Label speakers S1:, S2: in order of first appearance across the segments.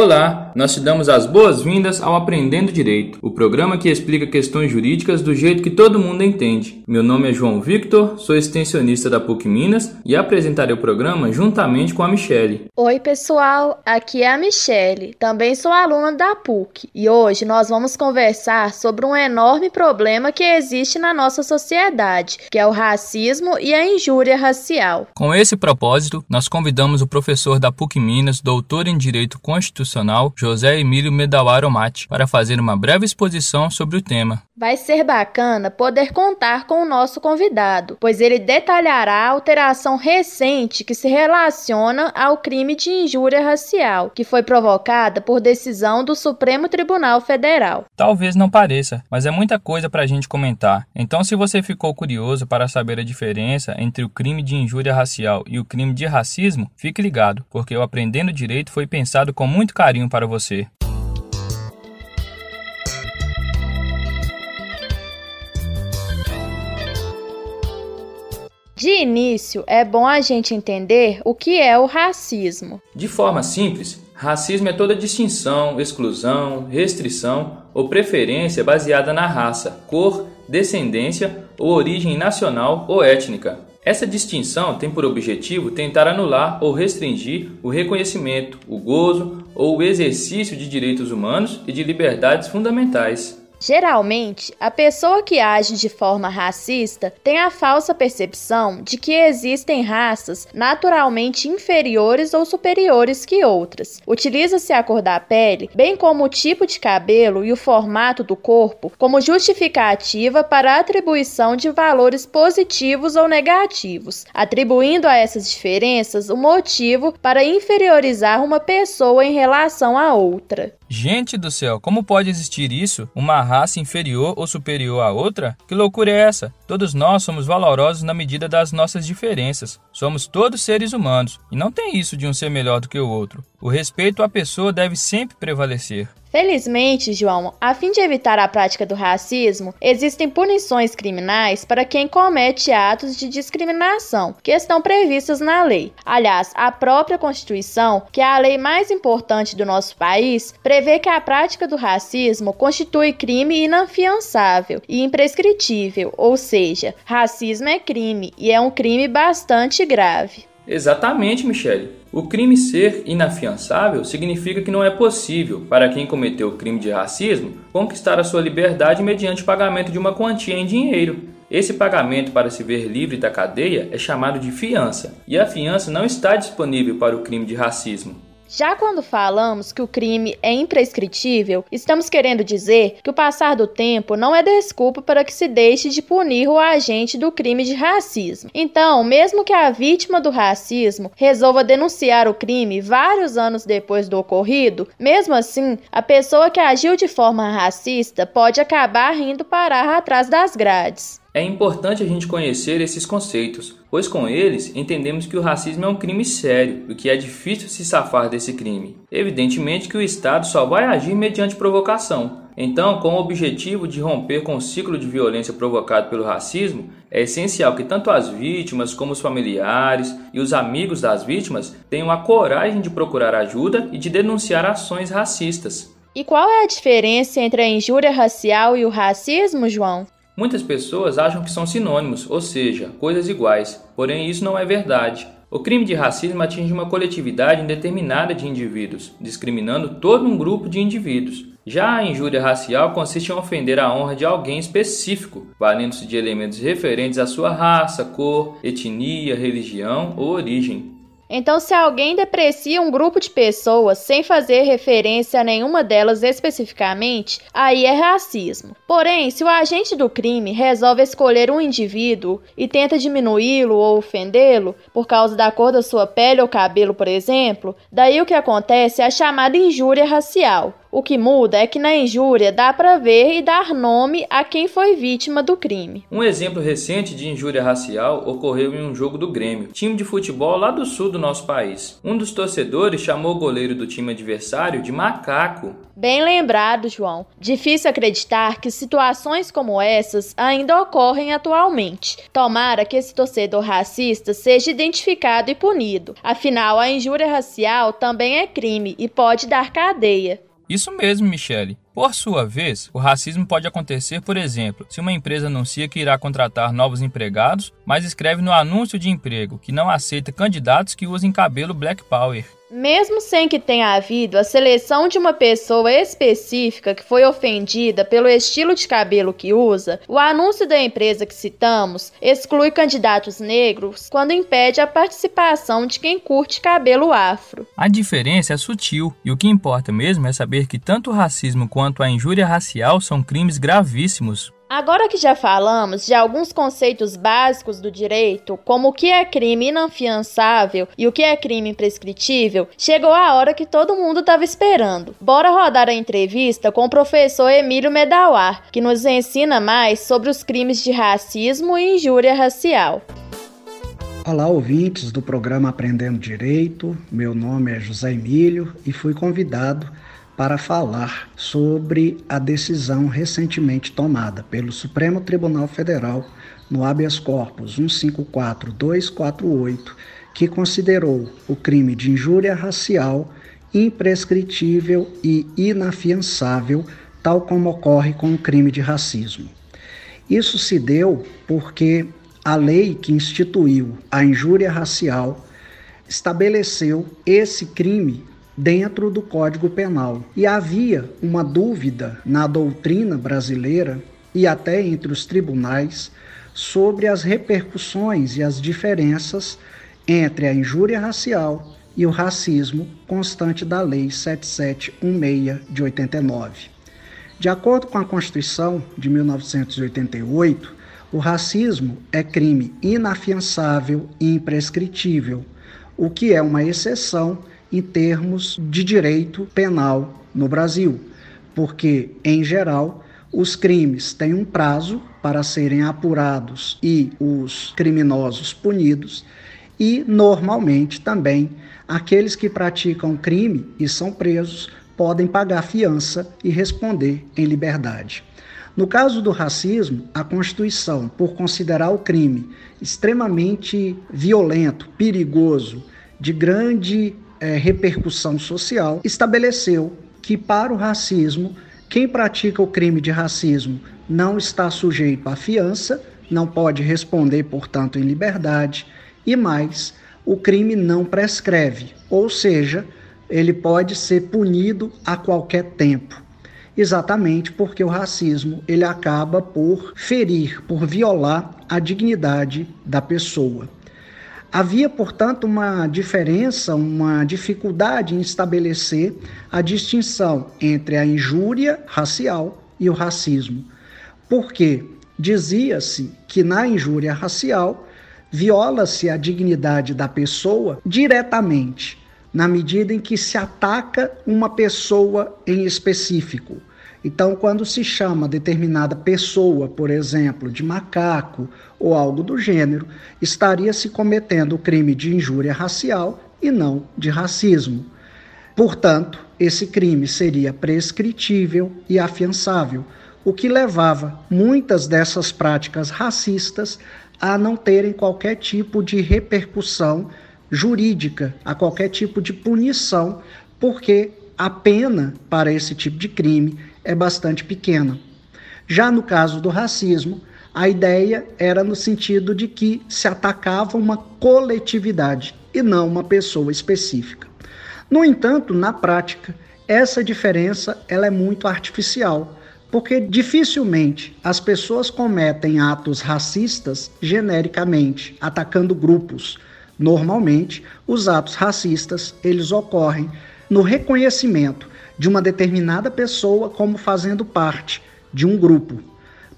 S1: Olá, nós te damos as boas-vindas ao Aprendendo Direito, o programa que explica questões jurídicas do jeito que todo mundo entende. Meu nome é João Victor, sou extensionista da PUC Minas e apresentarei o programa juntamente com a Michele.
S2: Oi, pessoal, aqui é a Michele, também sou aluna da PUC e hoje nós vamos conversar sobre um enorme problema que existe na nossa sociedade, que é o racismo e a injúria racial.
S1: Com esse propósito, nós convidamos o professor da PUC Minas, doutor em Direito Constitucional Constitucional José Emílio Medawaro Mate para fazer uma breve exposição sobre o tema.
S2: Vai ser bacana poder contar com o nosso convidado, pois ele detalhará a alteração recente que se relaciona ao crime de injúria racial, que foi provocada por decisão do Supremo Tribunal Federal.
S1: Talvez não pareça, mas é muita coisa para a gente comentar. Então, se você ficou curioso para saber a diferença entre o crime de injúria racial e o crime de racismo, fique ligado, porque o Aprendendo Direito foi pensado com muito carinho para você.
S2: De início, é bom a gente entender o que é o racismo.
S1: De forma simples, racismo é toda distinção, exclusão, restrição ou preferência baseada na raça, cor, descendência ou origem nacional ou étnica. Essa distinção tem por objetivo tentar anular ou restringir o reconhecimento, o gozo ou o exercício de direitos humanos e de liberdades fundamentais.
S2: Geralmente, a pessoa que age de forma racista tem a falsa percepção de que existem raças naturalmente inferiores ou superiores que outras. Utiliza-se a cor da pele, bem como o tipo de cabelo e o formato do corpo, como justificativa para a atribuição de valores positivos ou negativos, atribuindo a essas diferenças o motivo para inferiorizar uma pessoa em relação a outra.
S1: Gente do céu, como pode existir isso? Uma raça inferior ou superior à outra? Que loucura é essa? Todos nós somos valorosos na medida das nossas diferenças. Somos todos seres humanos e não tem isso de um ser melhor do que o outro. O respeito à pessoa deve sempre prevalecer.
S2: Felizmente, João, a fim de evitar a prática do racismo, existem punições criminais para quem comete atos de discriminação, que estão previstas na lei. Aliás, a própria Constituição, que é a lei mais importante do nosso país, prevê que a prática do racismo constitui crime inafiançável e imprescritível, ou seja, racismo é crime e é um crime bastante grave.
S1: Exatamente, Michele. O crime ser inafiançável significa que não é possível para quem cometeu o crime de racismo conquistar a sua liberdade mediante o pagamento de uma quantia em dinheiro. Esse pagamento para se ver livre da cadeia é chamado de fiança, e a fiança não está disponível para o crime de racismo.
S2: Já quando falamos que o crime é imprescritível, estamos querendo dizer que o passar do tempo não é desculpa para que se deixe de punir o agente do crime de racismo. Então, mesmo que a vítima do racismo resolva denunciar o crime vários anos depois do ocorrido, mesmo assim, a pessoa que agiu de forma racista pode acabar indo parar atrás das grades.
S1: É importante a gente conhecer esses conceitos, pois com eles entendemos que o racismo é um crime sério e que é difícil se safar desse crime. Evidentemente que o Estado só vai agir mediante provocação. Então, com o objetivo de romper com o ciclo de violência provocado pelo racismo, é essencial que tanto as vítimas como os familiares e os amigos das vítimas tenham a coragem de procurar ajuda e de denunciar ações racistas.
S2: E qual é a diferença entre a injúria racial e o racismo, João?
S1: Muitas pessoas acham que são sinônimos, ou seja, coisas iguais, porém isso não é verdade. O crime de racismo atinge uma coletividade indeterminada de indivíduos, discriminando todo um grupo de indivíduos. Já a injúria racial consiste em ofender a honra de alguém específico, valendo-se de elementos referentes à sua raça, cor, etnia, religião ou origem.
S2: Então, se alguém deprecia um grupo de pessoas sem fazer referência a nenhuma delas especificamente, aí é racismo. Porém, se o agente do crime resolve escolher um indivíduo e tenta diminuí-lo ou ofendê-lo por causa da cor da sua pele ou cabelo, por exemplo, daí o que acontece é a chamada injúria racial. O que muda é que na injúria dá para ver e dar nome a quem foi vítima do crime.
S1: Um exemplo recente de injúria racial ocorreu em um jogo do Grêmio, time de futebol lá do sul do nosso país. Um dos torcedores chamou o goleiro do time adversário de macaco.
S2: Bem lembrado, João. Difícil acreditar que situações como essas ainda ocorrem atualmente. Tomara que esse torcedor racista seja identificado e punido. Afinal, a injúria racial também é crime e pode dar cadeia.
S1: Isso mesmo, Michele. Por sua vez, o racismo pode acontecer, por exemplo, se uma empresa anuncia que irá contratar novos empregados, mas escreve no anúncio de emprego que não aceita candidatos que usem cabelo Black Power.
S2: Mesmo sem que tenha havido a seleção de uma pessoa específica que foi ofendida pelo estilo de cabelo que usa, o anúncio da empresa que citamos exclui candidatos negros quando impede a participação de quem curte cabelo afro.
S1: A diferença é sutil e o que importa mesmo é saber que tanto o racismo quanto a injúria racial são crimes gravíssimos.
S2: Agora que já falamos de alguns conceitos básicos do direito, como o que é crime inafiançável e o que é crime imprescritível, chegou a hora que todo mundo estava esperando. Bora rodar a entrevista com o professor Emílio Medawar, que nos ensina mais sobre os crimes de racismo e injúria racial.
S3: Olá, ouvintes do programa Aprendendo Direito. Meu nome é José Emílio e fui convidado para falar sobre a decisão recentemente tomada pelo Supremo Tribunal Federal no habeas corpus 154248, que considerou o crime de injúria racial imprescritível e inafiançável, tal como ocorre com o crime de racismo. Isso se deu porque a lei que instituiu a injúria racial estabeleceu esse crime dentro do Código Penal. E havia uma dúvida na doutrina brasileira e até entre os tribunais sobre as repercussões e as diferenças entre a injúria racial e o racismo constante da Lei 7716 de 89. De acordo com a Constituição de 1988, o racismo é crime inafiançável e imprescritível, o que é uma exceção em termos de direito penal no Brasil, porque, em geral, os crimes têm um prazo para serem apurados e os criminosos punidos, e, normalmente, também aqueles que praticam crime e são presos podem pagar fiança e responder em liberdade. No caso do racismo, a Constituição, por considerar o crime extremamente violento, perigoso, de grande é, repercussão social, estabeleceu que para o racismo, quem pratica o crime de racismo não está sujeito à fiança, não pode responder, portanto, em liberdade, e mais, o crime não prescreve, ou seja, ele pode ser punido a qualquer tempo. Exatamente porque o racismo ele acaba por ferir, por violar a dignidade da pessoa. Havia, portanto, uma diferença, uma dificuldade em estabelecer a distinção entre a injúria racial e o racismo. Porque dizia-se que na injúria racial viola-se a dignidade da pessoa diretamente, na medida em que se ataca uma pessoa em específico. Então, quando se chama determinada pessoa, por exemplo, de macaco ou algo do gênero, estaria se cometendo o crime de injúria racial e não de racismo. Portanto, esse crime seria prescritível e afiançável, o que levava muitas dessas práticas racistas a não terem qualquer tipo de repercussão jurídica, a qualquer tipo de punição, porque a pena para esse tipo de crime é bastante pequena. Já no caso do racismo, a ideia era no sentido de que se atacava uma coletividade e não uma pessoa específica. No entanto, na prática, essa diferença ela é muito artificial, porque dificilmente as pessoas cometem atos racistas genericamente, atacando grupos. Normalmente, os atos racistas, eles ocorrem no reconhecimento de uma determinada pessoa como fazendo parte de um grupo.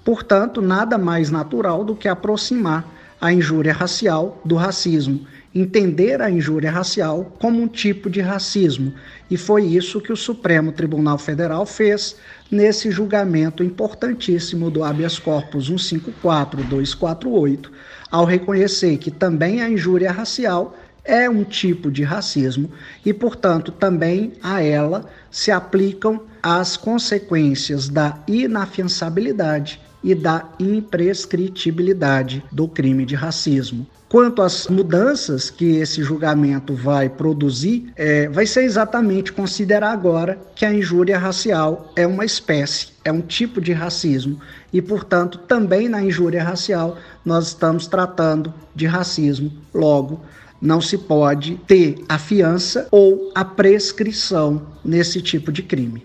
S3: Portanto, nada mais natural do que aproximar a injúria racial do racismo, entender a injúria racial como um tipo de racismo, e foi isso que o Supremo Tribunal Federal fez nesse julgamento importantíssimo do habeas corpus 154248, ao reconhecer que também a injúria racial é um tipo de racismo e, portanto, também a ela se aplicam as consequências da inafiançabilidade e da imprescritibilidade do crime de racismo. Quanto às mudanças que esse julgamento vai produzir, é, vai ser exatamente considerar agora que a injúria racial é uma espécie, é um tipo de racismo e, portanto, também na injúria racial nós estamos tratando de racismo. Logo, não se pode ter a fiança ou a prescrição nesse tipo de crime.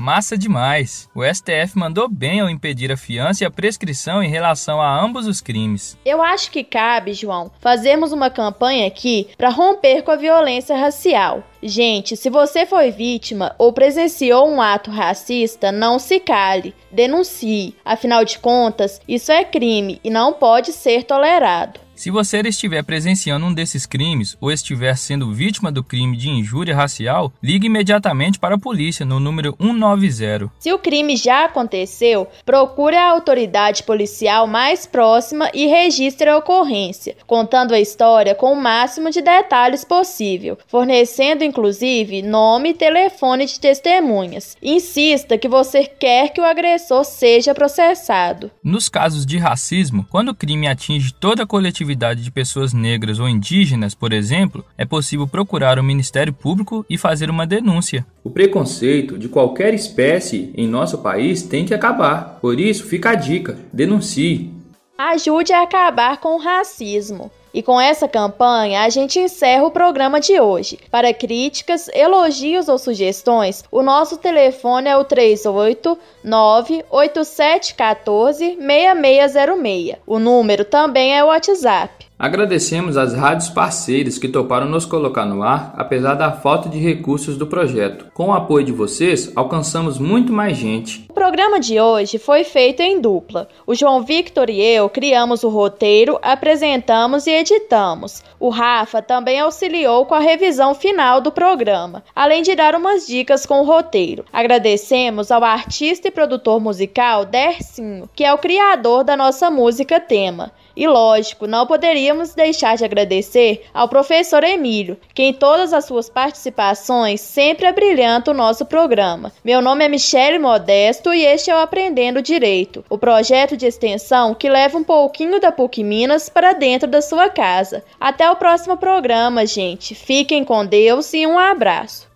S1: Massa demais! O STF mandou bem ao impedir a fiança e a prescrição em relação a ambos os crimes.
S2: Eu acho que cabe, João, fazermos uma campanha aqui para romper com a violência racial. Gente, se você foi vítima ou presenciou um ato racista, não se cale, denuncie. Afinal de contas, isso é crime e não pode ser tolerado.
S1: Se você estiver presenciando um desses crimes ou estiver sendo vítima do crime de injúria racial, ligue imediatamente para a polícia no número 190.
S2: Se o crime já aconteceu, procure a autoridade policial mais próxima e registre a ocorrência, contando a história com o máximo de detalhes possível, fornecendo inclusive nome e telefone de testemunhas. Insista que você quer que o agressor seja processado.
S1: Nos casos de racismo, quando o crime atinge toda a coletividade atividade de pessoas negras ou indígenas, por exemplo, é possível procurar o Ministério Público e fazer uma denúncia. O preconceito de qualquer espécie em nosso país tem que acabar. Por isso, fica a dica: denuncie.
S2: Ajude a acabar com o racismo. E com essa campanha, a gente encerra o programa de hoje. Para críticas, elogios ou sugestões, o nosso telefone é o 389-8714-6606. O número também é o WhatsApp.
S1: Agradecemos às rádios parceiras que toparam nos colocar no ar, apesar da falta de recursos do projeto. Com o apoio de vocês, alcançamos muito mais gente.
S2: O programa de hoje foi feito em dupla. O João Victor e eu criamos o roteiro, apresentamos e editamos. O Rafa também auxiliou com a revisão final do programa, além de dar umas dicas com o roteiro. Agradecemos ao artista e produtor musical Dercinho, que é o criador da nossa música tema. E lógico, não poderíamos deixar de agradecer ao professor Emílio, que em todas as suas participações sempre abrilhanta o nosso programa. Meu nome é Michele Modesto e este é o Aprendendo Direito, o projeto de extensão que leva um pouquinho da PUC Minas para dentro da sua casa. Até o próximo programa, gente. Fiquem com Deus e um abraço.